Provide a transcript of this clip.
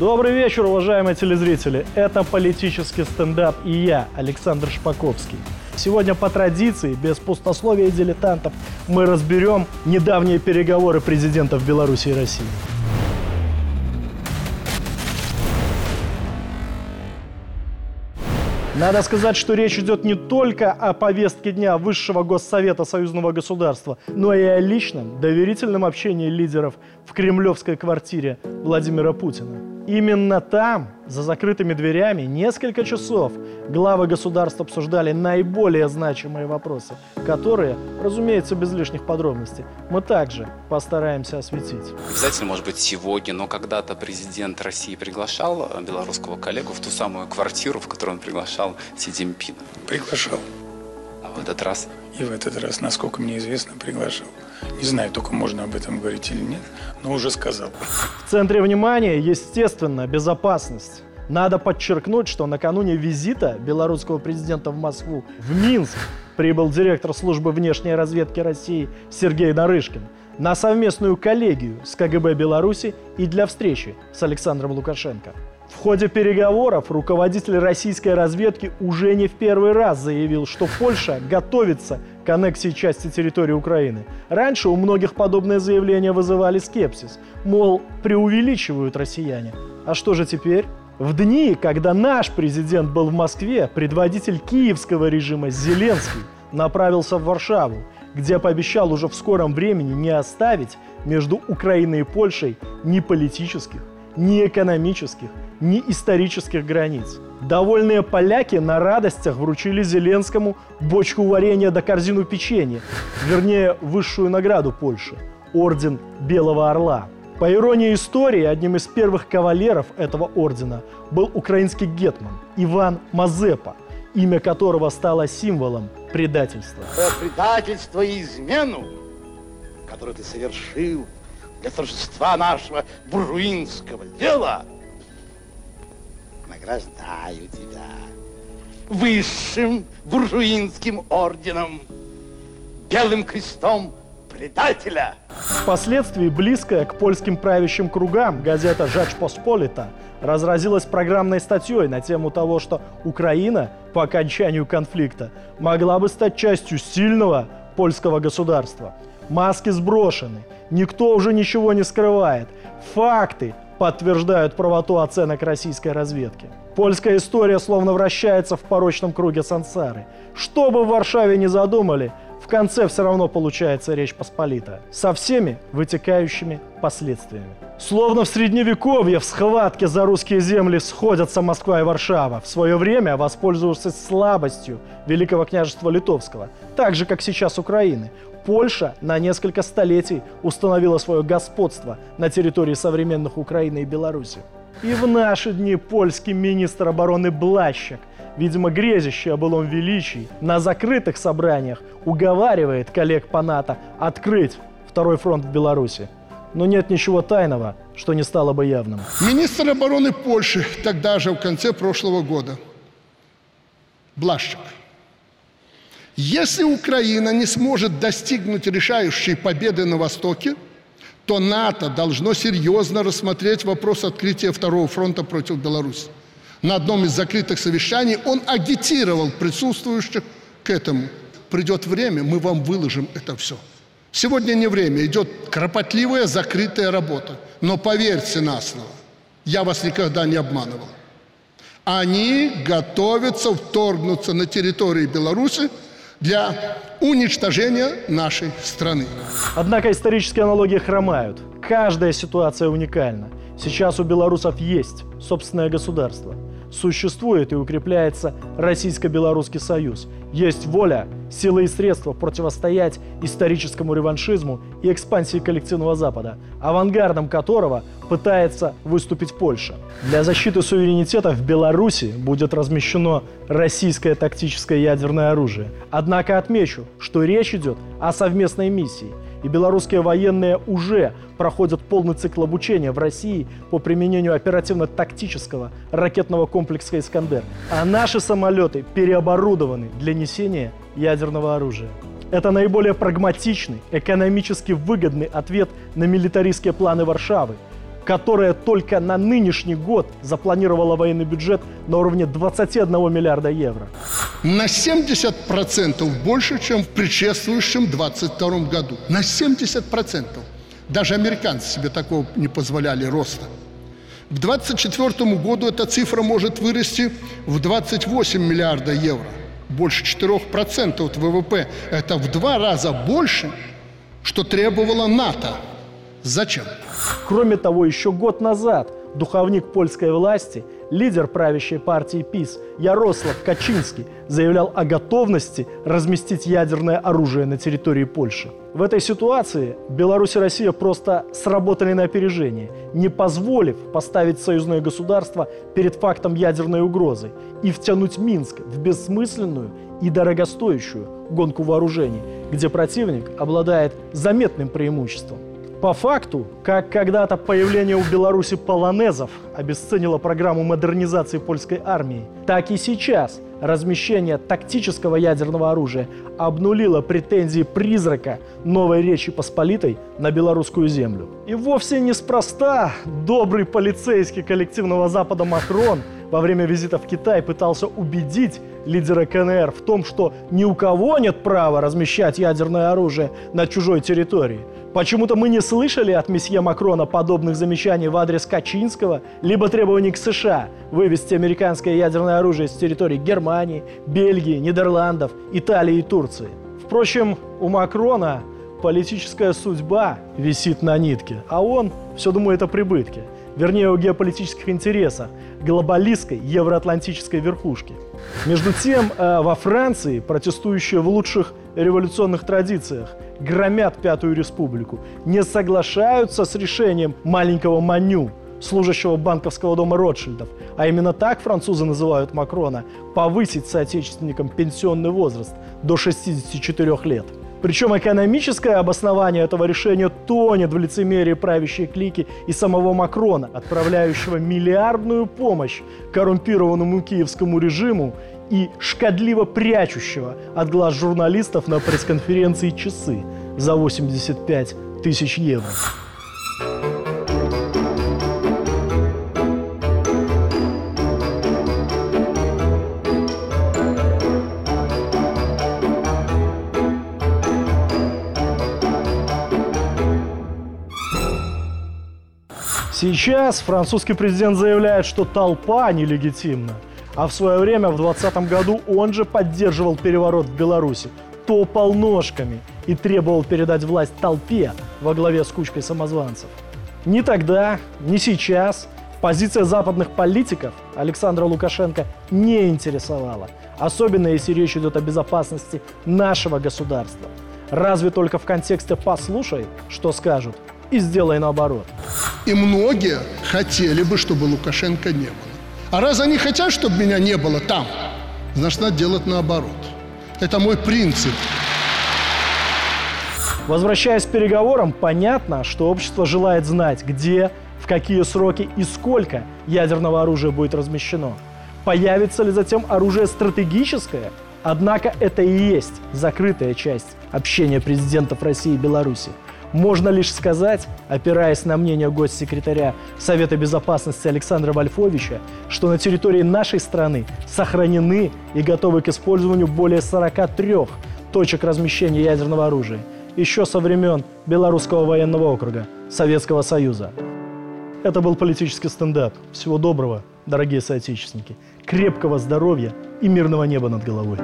Добрый вечер, уважаемые телезрители. Это политический стендап и я, Александр Шпаковский. Сегодня по традиции, без пустословия и дилетантов, мы разберем недавние переговоры президентов Беларуси и России. Надо сказать, что речь идет не только о повестке дня Высшего Госсовета Союзного государства, но и о личном, доверительном общении лидеров в кремлевской квартире Владимира Путина. Именно там, за закрытыми дверями, несколько часов главы государств обсуждали наиболее значимые вопросы, которые, разумеется, без лишних подробностей, мы также постараемся осветить. Обязательно, может быть, сегодня, но когда-то президент России приглашал белорусского коллегу в ту самую квартиру, в которую он приглашал Си Цзиньпина. Приглашал. А в этот раз? И в этот раз, насколько мне известно, приглашал. Не знаю, только можно об этом говорить или нет, но уже сказал. В центре внимания, естественно, безопасность. Надо подчеркнуть, что накануне визита белорусского президента в Москву, в Минск, прибыл директор службы внешней разведки России Сергей Нарышкин на совместную коллегию с КГБ Беларуси и для встречи с Александром Лукашенко. В ходе переговоров руководитель российской разведки уже не в первый раз заявил, что Польша готовится аннексии части территории Украины. Раньше у многих подобные заявления вызывали скепсис, мол, преувеличивают россияне. А что же теперь? В дни, когда наш президент был в Москве, предводитель киевского режима Зеленский направился в Варшаву, где пообещал уже в скором времени не оставить между Украиной и Польшей ни политических, ни экономических, ни исторических границ. Довольные поляки на радостях вручили Зеленскому бочку варенья до корзину печенья, вернее, высшую награду Польши – Орден Белого Орла. По иронии истории, одним из первых кавалеров этого ордена был украинский гетман Иван Мазепа, имя которого стало символом предательства. предательство и измену, которое ты совершил для торжества нашего буржуинского дела, награждаю тебя высшим буржуинским орденом, белым крестом предателя. Впоследствии близкая к польским правящим кругам газета «Жач Посполита» разразилась программной статьей на тему того, что Украина по окончанию конфликта могла бы стать частью сильного польского государства. Маски сброшены, никто уже ничего не скрывает. Факты подтверждают правоту оценок российской разведки. Польская история словно вращается в порочном круге сансары. Что бы в Варшаве не задумали, конце все равно получается Речь Посполита. Со всеми вытекающими последствиями. Словно в средневековье в схватке за русские земли сходятся Москва и Варшава, в свое время воспользовавшись слабостью Великого княжества Литовского, так же, как сейчас Украины. Польша на несколько столетий установила свое господство на территории современных Украины и Беларуси. И в наши дни польский министр обороны Блащак, видимо, грезящий о былом величии, на закрытых собраниях уговаривает коллег по НАТО открыть второй фронт в Беларуси. Но нет ничего тайного, что не стало бы явным. Министр обороны Польши тогда же, в конце прошлого года, Блащак, если Украина не сможет достигнуть решающей победы на Востоке, то НАТО должно серьезно рассмотреть вопрос открытия второго фронта против Беларуси. На одном из закрытых совещаний он агитировал присутствующих к этому. Придет время, мы вам выложим это все. Сегодня не время, идет кропотливая закрытая работа. Но поверьте на слово, я вас никогда не обманывал. Они готовятся вторгнуться на территории Беларуси для уничтожения нашей страны. Однако исторические аналогии хромают. Каждая ситуация уникальна. Сейчас у белорусов есть собственное государство. Существует и укрепляется Российско-Белорусский Союз. Есть воля, силы и средства противостоять историческому реваншизму и экспансии коллективного Запада, авангардом которого пытается выступить Польша. Для защиты суверенитета в Беларуси будет размещено российское тактическое ядерное оружие. Однако отмечу, что речь идет о совместной миссии – и белорусские военные уже проходят полный цикл обучения в России по применению оперативно-тактического ракетного комплекса «Искандер». А наши самолеты переоборудованы для несения ядерного оружия. Это наиболее прагматичный, экономически выгодный ответ на милитаристские планы Варшавы, которая только на нынешний год запланировала военный бюджет на уровне 21 миллиарда евро. На 70% больше, чем в предшествующем 22 году. На 70%. Даже американцы себе такого не позволяли роста. К 2024 году эта цифра может вырасти в 28 миллиарда евро. Больше 4% от ВВП. Это в два раза больше, что требовало НАТО. Зачем? Кроме того, еще год назад духовник польской власти, лидер правящей партии ПИС Ярослав Качинский заявлял о готовности разместить ядерное оружие на территории Польши. В этой ситуации Беларусь и Россия просто сработали на опережение, не позволив поставить союзное государство перед фактом ядерной угрозы и втянуть Минск в бессмысленную и дорогостоящую гонку вооружений, где противник обладает заметным преимуществом. По факту, как когда-то появление у Беларуси полонезов обесценило программу модернизации польской армии, так и сейчас размещение тактического ядерного оружия обнулило претензии призрака новой Речи Посполитой на белорусскую землю. И вовсе неспроста добрый полицейский коллективного Запада Макрон во время визита в Китай пытался убедить лидера КНР в том, что ни у кого нет права размещать ядерное оружие на чужой территории – Почему-то мы не слышали от месье Макрона подобных замечаний в адрес Качинского, либо требований к США вывести американское ядерное оружие с территории Германии, Бельгии, Нидерландов, Италии и Турции. Впрочем, у Макрона политическая судьба висит на нитке, а он все думает о прибытке, вернее, о геополитических интересах глобалистской евроатлантической верхушки. Между тем, э, во Франции протестующие в лучших революционных традициях громят Пятую Республику, не соглашаются с решением маленького Маню, служащего банковского дома Ротшильдов, а именно так французы называют Макрона, повысить соотечественникам пенсионный возраст до 64 лет. Причем экономическое обоснование этого решения тонет в лицемерии правящей клики и самого Макрона, отправляющего миллиардную помощь коррумпированному киевскому режиму и шкодливо прячущего от глаз журналистов на пресс-конференции часы за 85 тысяч евро. Сейчас французский президент заявляет, что толпа нелегитимна – а в свое время, в 2020 году, он же поддерживал переворот в Беларуси, топал ножками и требовал передать власть толпе во главе с кучкой самозванцев. Ни тогда, ни сейчас позиция западных политиков Александра Лукашенко не интересовала, особенно если речь идет о безопасности нашего государства. Разве только в контексте «послушай, что скажут» и сделай наоборот. И многие хотели бы, чтобы Лукашенко не было. А раз они хотят, чтобы меня не было там, значит, надо делать наоборот. Это мой принцип. Возвращаясь к переговорам, понятно, что общество желает знать, где, в какие сроки и сколько ядерного оружия будет размещено. Появится ли затем оружие стратегическое? Однако это и есть закрытая часть общения президентов России и Беларуси. Можно лишь сказать, опираясь на мнение госсекретаря Совета Безопасности Александра Вольфовича, что на территории нашей страны сохранены и готовы к использованию более 43 точек размещения ядерного оружия еще со времен Белорусского военного округа Советского Союза. Это был политический стендап. Всего доброго, дорогие соотечественники. Крепкого здоровья и мирного неба над головой.